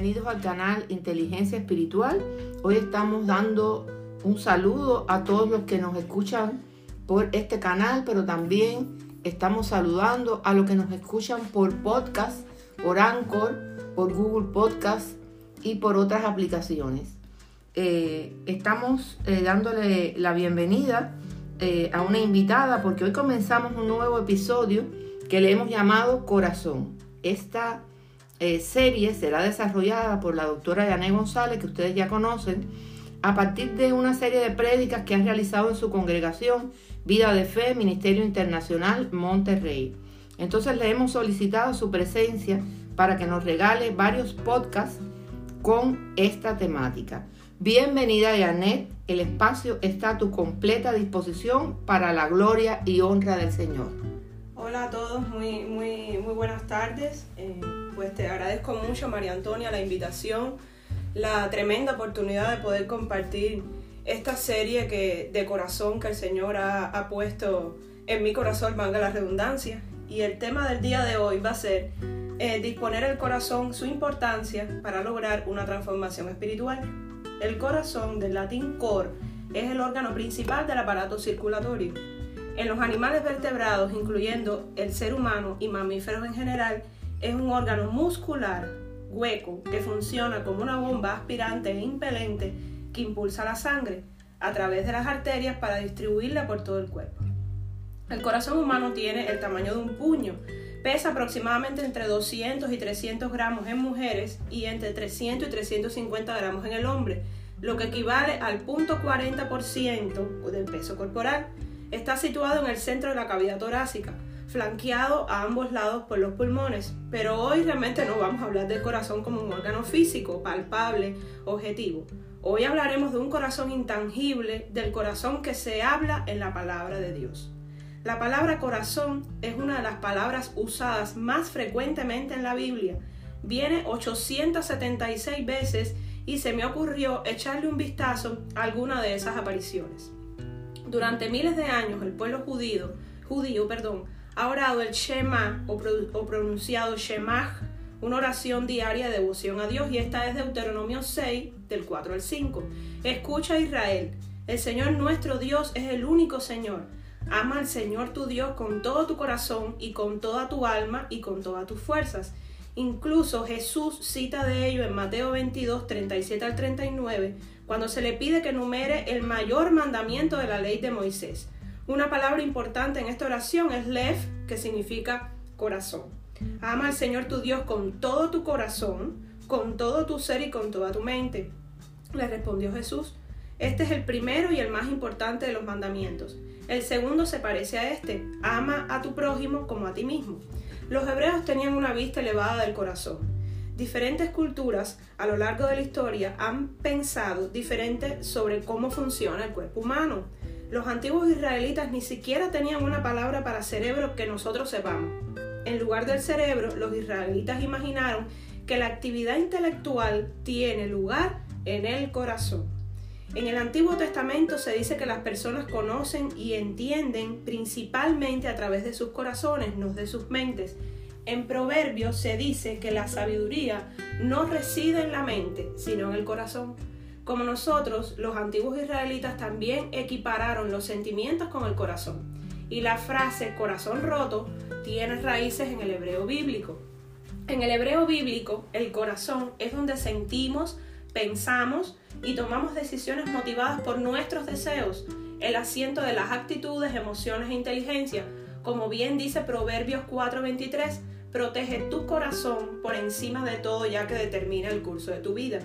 bienvenidos al canal Inteligencia Espiritual. Hoy estamos dando un saludo a todos los que nos escuchan por este canal, pero también estamos saludando a los que nos escuchan por podcast, por Anchor, por Google Podcast y por otras aplicaciones. Eh, estamos eh, dándole la bienvenida eh, a una invitada porque hoy comenzamos un nuevo episodio que le hemos llamado Corazón. Esta serie será desarrollada por la doctora Yané González, que ustedes ya conocen, a partir de una serie de prédicas que ha realizado en su congregación Vida de Fe, Ministerio Internacional Monterrey. Entonces le hemos solicitado su presencia para que nos regale varios podcasts con esta temática. Bienvenida Janet, el espacio está a tu completa disposición para la gloria y honra del Señor. Hola a todos, muy, muy, muy buenas tardes. Eh, pues te agradezco mucho María Antonia la invitación, la tremenda oportunidad de poder compartir esta serie que, de corazón que el Señor ha, puesto en mi corazón, valga la redundancia. Y el tema del día de hoy va a ser eh, disponer el corazón, su importancia para lograr una transformación espiritual. El corazón, del latín cor, es el órgano principal del aparato circulatorio. En los animales vertebrados, incluyendo el ser humano y mamíferos en general, es un órgano muscular hueco que funciona como una bomba aspirante e impelente que impulsa la sangre a través de las arterias para distribuirla por todo el cuerpo. El corazón humano tiene el tamaño de un puño, pesa aproximadamente entre 200 y 300 gramos en mujeres y entre 300 y 350 gramos en el hombre, lo que equivale al 0.40% del peso corporal. Está situado en el centro de la cavidad torácica, flanqueado a ambos lados por los pulmones. Pero hoy realmente no vamos a hablar del corazón como un órgano físico, palpable, objetivo. Hoy hablaremos de un corazón intangible, del corazón que se habla en la palabra de Dios. La palabra corazón es una de las palabras usadas más frecuentemente en la Biblia. Viene 876 veces y se me ocurrió echarle un vistazo a alguna de esas apariciones. Durante miles de años el pueblo judío, judío perdón, ha orado el Shema o, pronunciado Shemach una oración diaria de devoción a Dios y esta es Deuteronomio 6 del 4 al 5. Escucha Israel, el Señor nuestro Dios es el único Señor. Ama al Señor tu Dios con todo tu corazón y con toda tu alma y con todas tus fuerzas. Incluso Jesús cita de ello en Mateo 22, 37 al 39, cuando se le pide que numere el mayor mandamiento de la ley de Moisés. Una palabra importante en esta oración es lev, que significa corazón. Ama al Señor tu Dios con todo tu corazón, con todo tu ser y con toda tu mente. Le respondió Jesús, este es el primero y el más importante de los mandamientos. El segundo se parece a este, ama a tu prójimo como a ti mismo. Los hebreos tenían una vista elevada del corazón. Diferentes culturas a lo largo de la historia han pensado diferente sobre cómo funciona el cuerpo humano. Los antiguos israelitas ni siquiera tenían una palabra para cerebro que nosotros sepamos. En lugar del cerebro, los israelitas imaginaron que la actividad intelectual tiene lugar en el corazón. En el Antiguo Testamento se dice que las personas conocen y entienden principalmente a través de sus corazones, no de sus mentes. En Proverbios se dice que la sabiduría no reside en la mente, sino en el corazón. Como nosotros, los antiguos israelitas también equipararon los sentimientos con el corazón y la frase corazón roto tiene raíces en el hebreo bíblico. En el hebreo bíblico, el corazón es donde sentimos, pensamos y tomamos decisiones motivadas por nuestros deseos, el asiento de las actitudes, emociones e inteligencia. Como bien dice Proverbios 4:23, protege tu corazón por encima de todo ya que determina el curso de tu vida.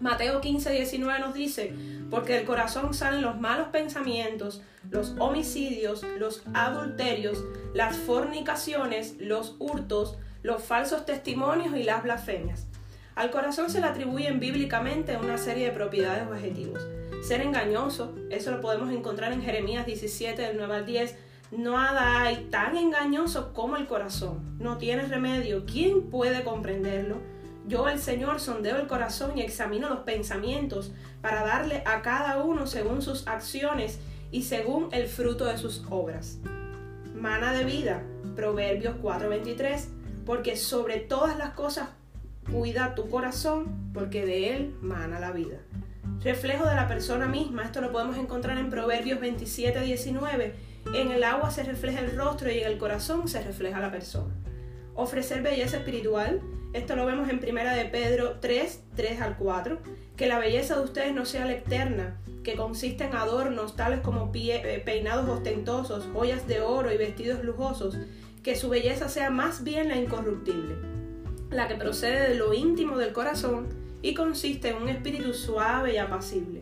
Mateo 15:19 nos dice, porque del corazón salen los malos pensamientos, los homicidios, los adulterios, las fornicaciones, los hurtos, los falsos testimonios y las blasfemias. Al corazón se le atribuyen bíblicamente una serie de propiedades objetivos. Ser engañoso, eso lo podemos encontrar en Jeremías 17 del 9 al 10. Nada hay tan engañoso como el corazón. No tiene remedio. ¿Quién puede comprenderlo? Yo, el Señor, sondeo el corazón y examino los pensamientos para darle a cada uno según sus acciones y según el fruto de sus obras. Mana de vida, Proverbios 4:23, porque sobre todas las cosas Cuida tu corazón porque de él mana la vida. Reflejo de la persona misma, esto lo podemos encontrar en Proverbios 27, 19. En el agua se refleja el rostro y en el corazón se refleja la persona. Ofrecer belleza espiritual, esto lo vemos en Primera de Pedro 3, 3 al 4. Que la belleza de ustedes no sea la eterna, que consiste en adornos tales como eh, peinados ostentosos, joyas de oro y vestidos lujosos, que su belleza sea más bien la incorruptible, la que procede de lo íntimo del corazón y consiste en un espíritu suave y apacible.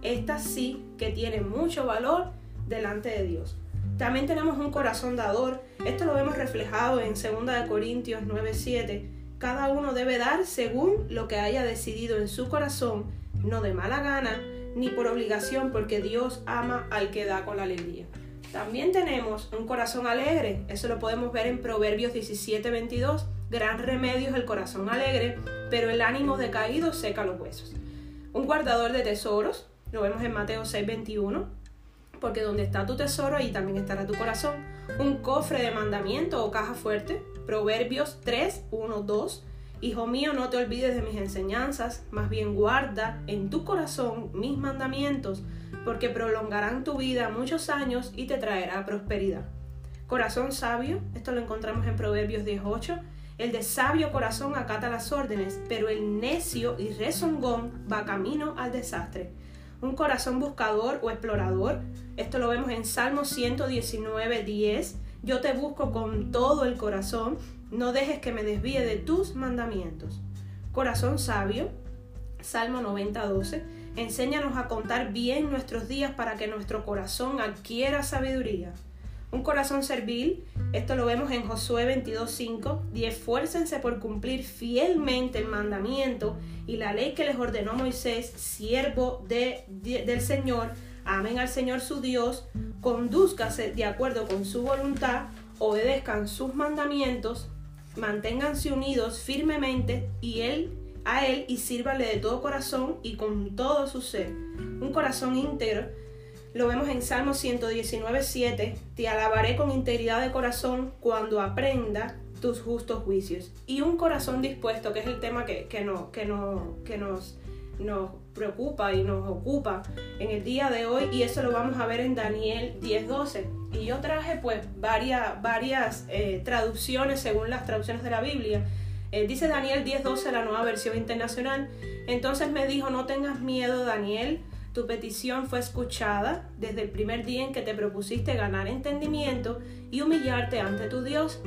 Esta sí que tiene mucho valor delante de Dios. También tenemos un corazón dador. Esto lo vemos reflejado en 2 Corintios 9:7. Cada uno debe dar según lo que haya decidido en su corazón, no de mala gana, ni por obligación, porque Dios ama al que da con alegría. También tenemos un corazón alegre, eso lo podemos ver en Proverbios 17:22. Gran remedio es el corazón alegre, pero el ánimo decaído seca los huesos. Un guardador de tesoros, lo vemos en Mateo 6:21, porque donde está tu tesoro, ahí también estará tu corazón. Un cofre de mandamiento o caja fuerte, Proverbios 3, 1, 2. Hijo mío, no te olvides de mis enseñanzas, más bien guarda en tu corazón mis mandamientos, porque prolongarán tu vida muchos años y te traerá prosperidad. Corazón sabio, esto lo encontramos en Proverbios 18. El de sabio corazón acata las órdenes, pero el necio y rezongón va camino al desastre. Un corazón buscador o explorador, esto lo vemos en Salmo 119, 10. Yo te busco con todo el corazón, no dejes que me desvíe de tus mandamientos. Corazón sabio, Salmo 90, 12. Enséñanos a contar bien nuestros días para que nuestro corazón adquiera sabiduría. Un corazón servil, esto lo vemos en Josué 22.5, y esfuércense por cumplir fielmente el mandamiento y la ley que les ordenó Moisés, siervo de, del Señor, amen al Señor su Dios, conduzcase de acuerdo con su voluntad, obedezcan sus mandamientos, manténganse unidos firmemente y él a él y sírvale de todo corazón y con todo su ser. Un corazón íntegro lo vemos en Salmo 119, 7. Te alabaré con integridad de corazón cuando aprenda tus justos juicios. Y un corazón dispuesto, que es el tema que, que, no, que, no, que nos, nos preocupa y nos ocupa en el día de hoy. Y eso lo vamos a ver en Daniel 10:12. Y yo traje pues varias, varias eh, traducciones según las traducciones de la Biblia. Eh, dice Daniel 10:12, la nueva versión internacional. Entonces me dijo, no tengas miedo, Daniel tu petición fue escuchada desde el primer día en que te propusiste ganar entendimiento y humillarte ante tu Dios.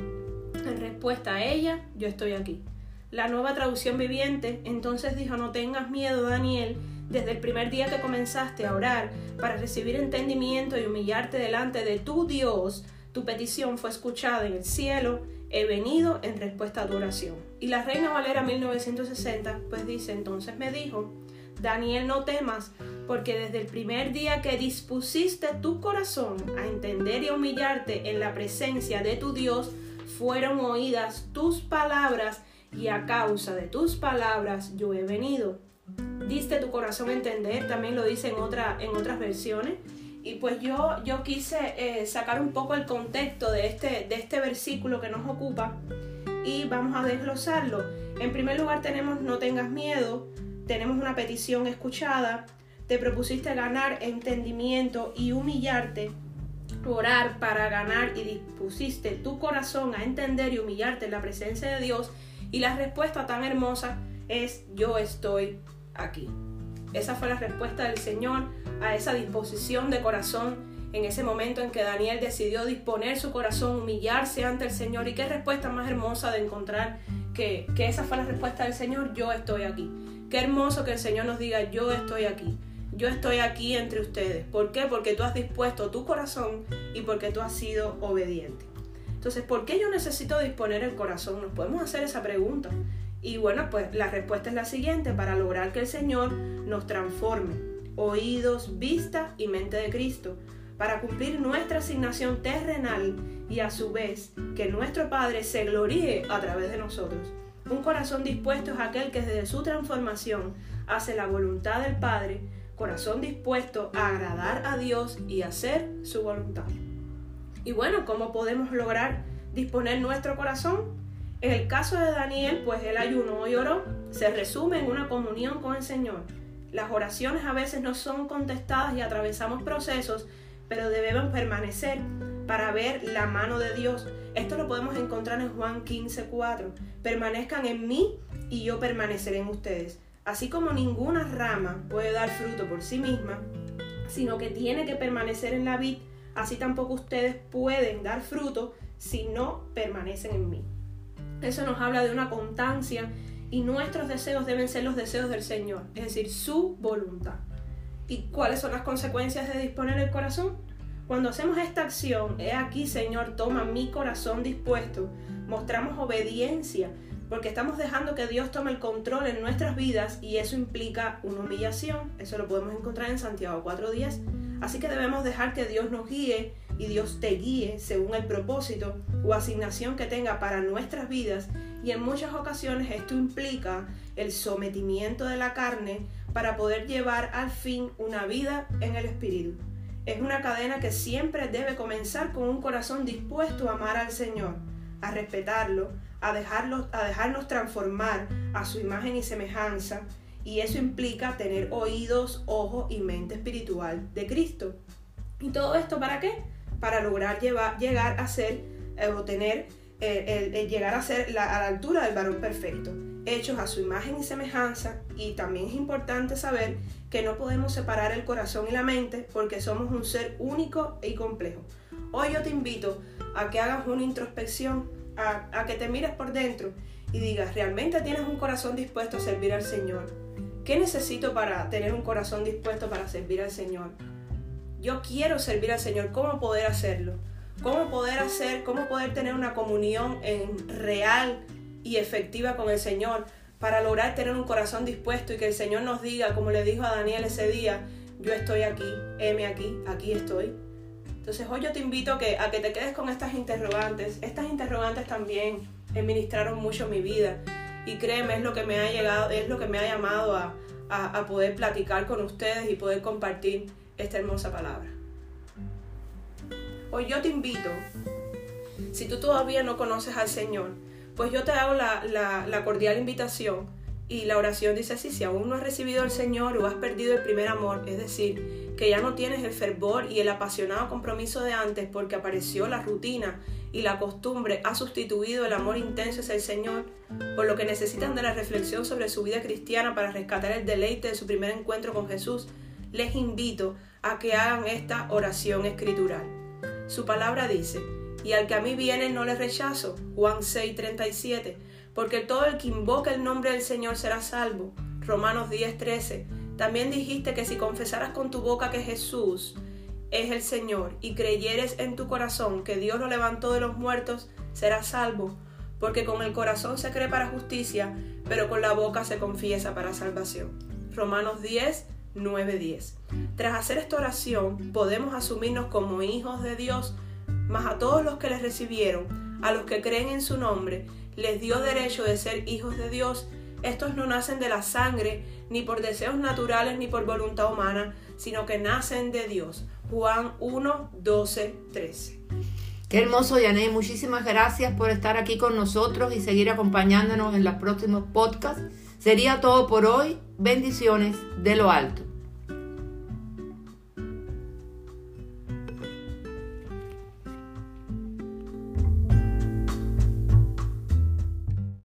En respuesta a ella, yo estoy aquí. La nueva traducción viviente entonces dijo, no tengas miedo, Daniel, desde el primer día que comenzaste a orar para recibir entendimiento y humillarte delante de tu Dios, tu petición fue escuchada en el cielo, he venido en respuesta a tu oración. Y la Reina Valera 1960 pues dice, entonces me dijo, Daniel, no temas, porque desde el primer día que dispusiste tu corazón a entender y humillarte en la presencia de tu Dios, fueron oídas tus palabras y a causa de tus palabras yo he venido. Diste tu corazón a entender, también lo dice en, otra, en otras versiones. Y pues yo, yo quise eh, sacar un poco el contexto de este, de este versículo que nos ocupa y vamos a desglosarlo. En primer lugar tenemos no tengas miedo, tenemos una petición escuchada, te propusiste ganar entendimiento y humillarte, orar para ganar y dispusiste tu corazón a entender y humillarte en la presencia de Dios y la respuesta tan hermosa es yo estoy aquí. Esa fue la respuesta del Señor a esa disposición de corazón en ese momento en que Daniel decidió disponer su corazón, humillarse ante el Señor. Y qué respuesta más hermosa de encontrar que, que esa fue la respuesta del Señor, yo estoy aquí. Qué hermoso que el Señor nos diga, yo estoy aquí yo estoy aquí entre ustedes. ¿Por qué? Porque tú has dispuesto tu corazón y porque tú has sido obediente. Entonces, ¿por qué yo necesito disponer el corazón? Nos podemos hacer esa pregunta. Y bueno, pues la respuesta es la siguiente, para lograr que el Señor nos transforme, oídos, vista y mente de Cristo, para cumplir nuestra asignación terrenal y a su vez que nuestro Padre se gloríe a través de nosotros. Un corazón dispuesto es aquel que desde su transformación hace la voluntad del Padre corazón dispuesto a agradar a Dios y hacer su voluntad. Y bueno, ¿cómo podemos lograr disponer nuestro corazón? En el caso de Daniel, pues él ayunó y oró. Se resume en una comunión con el Señor. Las oraciones a veces no son contestadas y atravesamos procesos, pero debemos permanecer para ver la mano de Dios. Esto lo podemos encontrar en Juan 15, 4. Permanezcan en mí y yo permaneceré en ustedes. Así como ninguna rama puede dar fruto por sí misma, sino que tiene que permanecer en la vid, así tampoco ustedes pueden dar fruto si no permanecen en mí. Eso nos habla de una constancia y nuestros deseos deben ser los deseos del Señor, es decir, su voluntad. ¿Y cuáles son las consecuencias de disponer el corazón? Cuando hacemos esta acción, he aquí, Señor, toma mi corazón dispuesto, mostramos obediencia, porque estamos dejando que Dios tome el control en nuestras vidas y eso implica una humillación. Eso lo podemos encontrar en Santiago 4.10. Así que debemos dejar que Dios nos guíe y Dios te guíe según el propósito o asignación que tenga para nuestras vidas y en muchas ocasiones esto implica el sometimiento de la carne para poder llevar al fin una vida en el Espíritu. Es una cadena que siempre debe comenzar con un corazón dispuesto a amar al Señor, a respetarlo, a, dejarlo, a dejarnos transformar a su imagen y semejanza, y eso implica tener oídos, ojos y mente espiritual de Cristo. ¿Y todo esto para qué? para lograr llegar a ser eh, o tener, eh, llegar a ser a la altura del varón perfecto, hechos a su imagen y semejanza. Y también es importante saber que no podemos separar el corazón y la mente porque somos un ser único y complejo. Hoy yo te invito a que hagas una introspección, a, a que te mires por dentro y digas, ¿realmente tienes un corazón dispuesto a servir al Señor? ¿Qué necesito para tener un corazón dispuesto para servir al Señor? yo quiero servir al Señor, ¿cómo poder hacerlo? ¿Cómo poder hacer, cómo poder tener una comunión en real y efectiva con el Señor para lograr tener un corazón dispuesto y que el Señor nos diga, como le dijo a Daniel ese día, yo estoy aquí, heme aquí, aquí estoy. Entonces hoy yo te invito a que, a que te quedes con estas interrogantes. Estas interrogantes también administraron mucho mi vida y créeme, es lo que me ha llegado, es lo que me ha llamado a, a poder platicar con ustedes y poder compartir esta hermosa palabra. Hoy yo te invito, si tú todavía no conoces al Señor, pues yo te hago la, cordial invitación y la oración dice así, si aún no has recibido al Señor o has perdido el primer amor, es decir, que ya no tienes el fervor y el apasionado compromiso de antes porque apareció la rutina y la costumbre ha sustituido el amor intenso hacia el Señor, por lo que necesitan de la reflexión sobre su vida cristiana para rescatar el deleite de su primer encuentro con Jesús, les invito a que hagan esta oración escritural. Su palabra dice, y al que a mí viene no le rechazo, Juan 6:37, porque todo el que invoca el nombre del Señor será salvo, Romanos 10:13. También dijiste que si confesaras con tu boca que Jesús es el Señor y creyeres en tu corazón que Dios lo levantó de los muertos, serás salvo, porque con el corazón se cree para justicia, pero con la boca se confiesa para salvación. Romanos 10, 9:10. Tras hacer esta oración, podemos asumirnos como hijos de Dios, mas a todos los que les recibieron, a los que creen en su nombre, les dio derecho de ser hijos de Dios. Estos no nacen de la sangre, ni por deseos naturales, ni por voluntad humana, sino que nacen de Dios. Juan 1, 12, 13. Qué hermoso, Yané. Muchísimas gracias por estar aquí con nosotros y seguir acompañándonos en los próximos podcasts. Sería todo por hoy. Bendiciones de lo alto.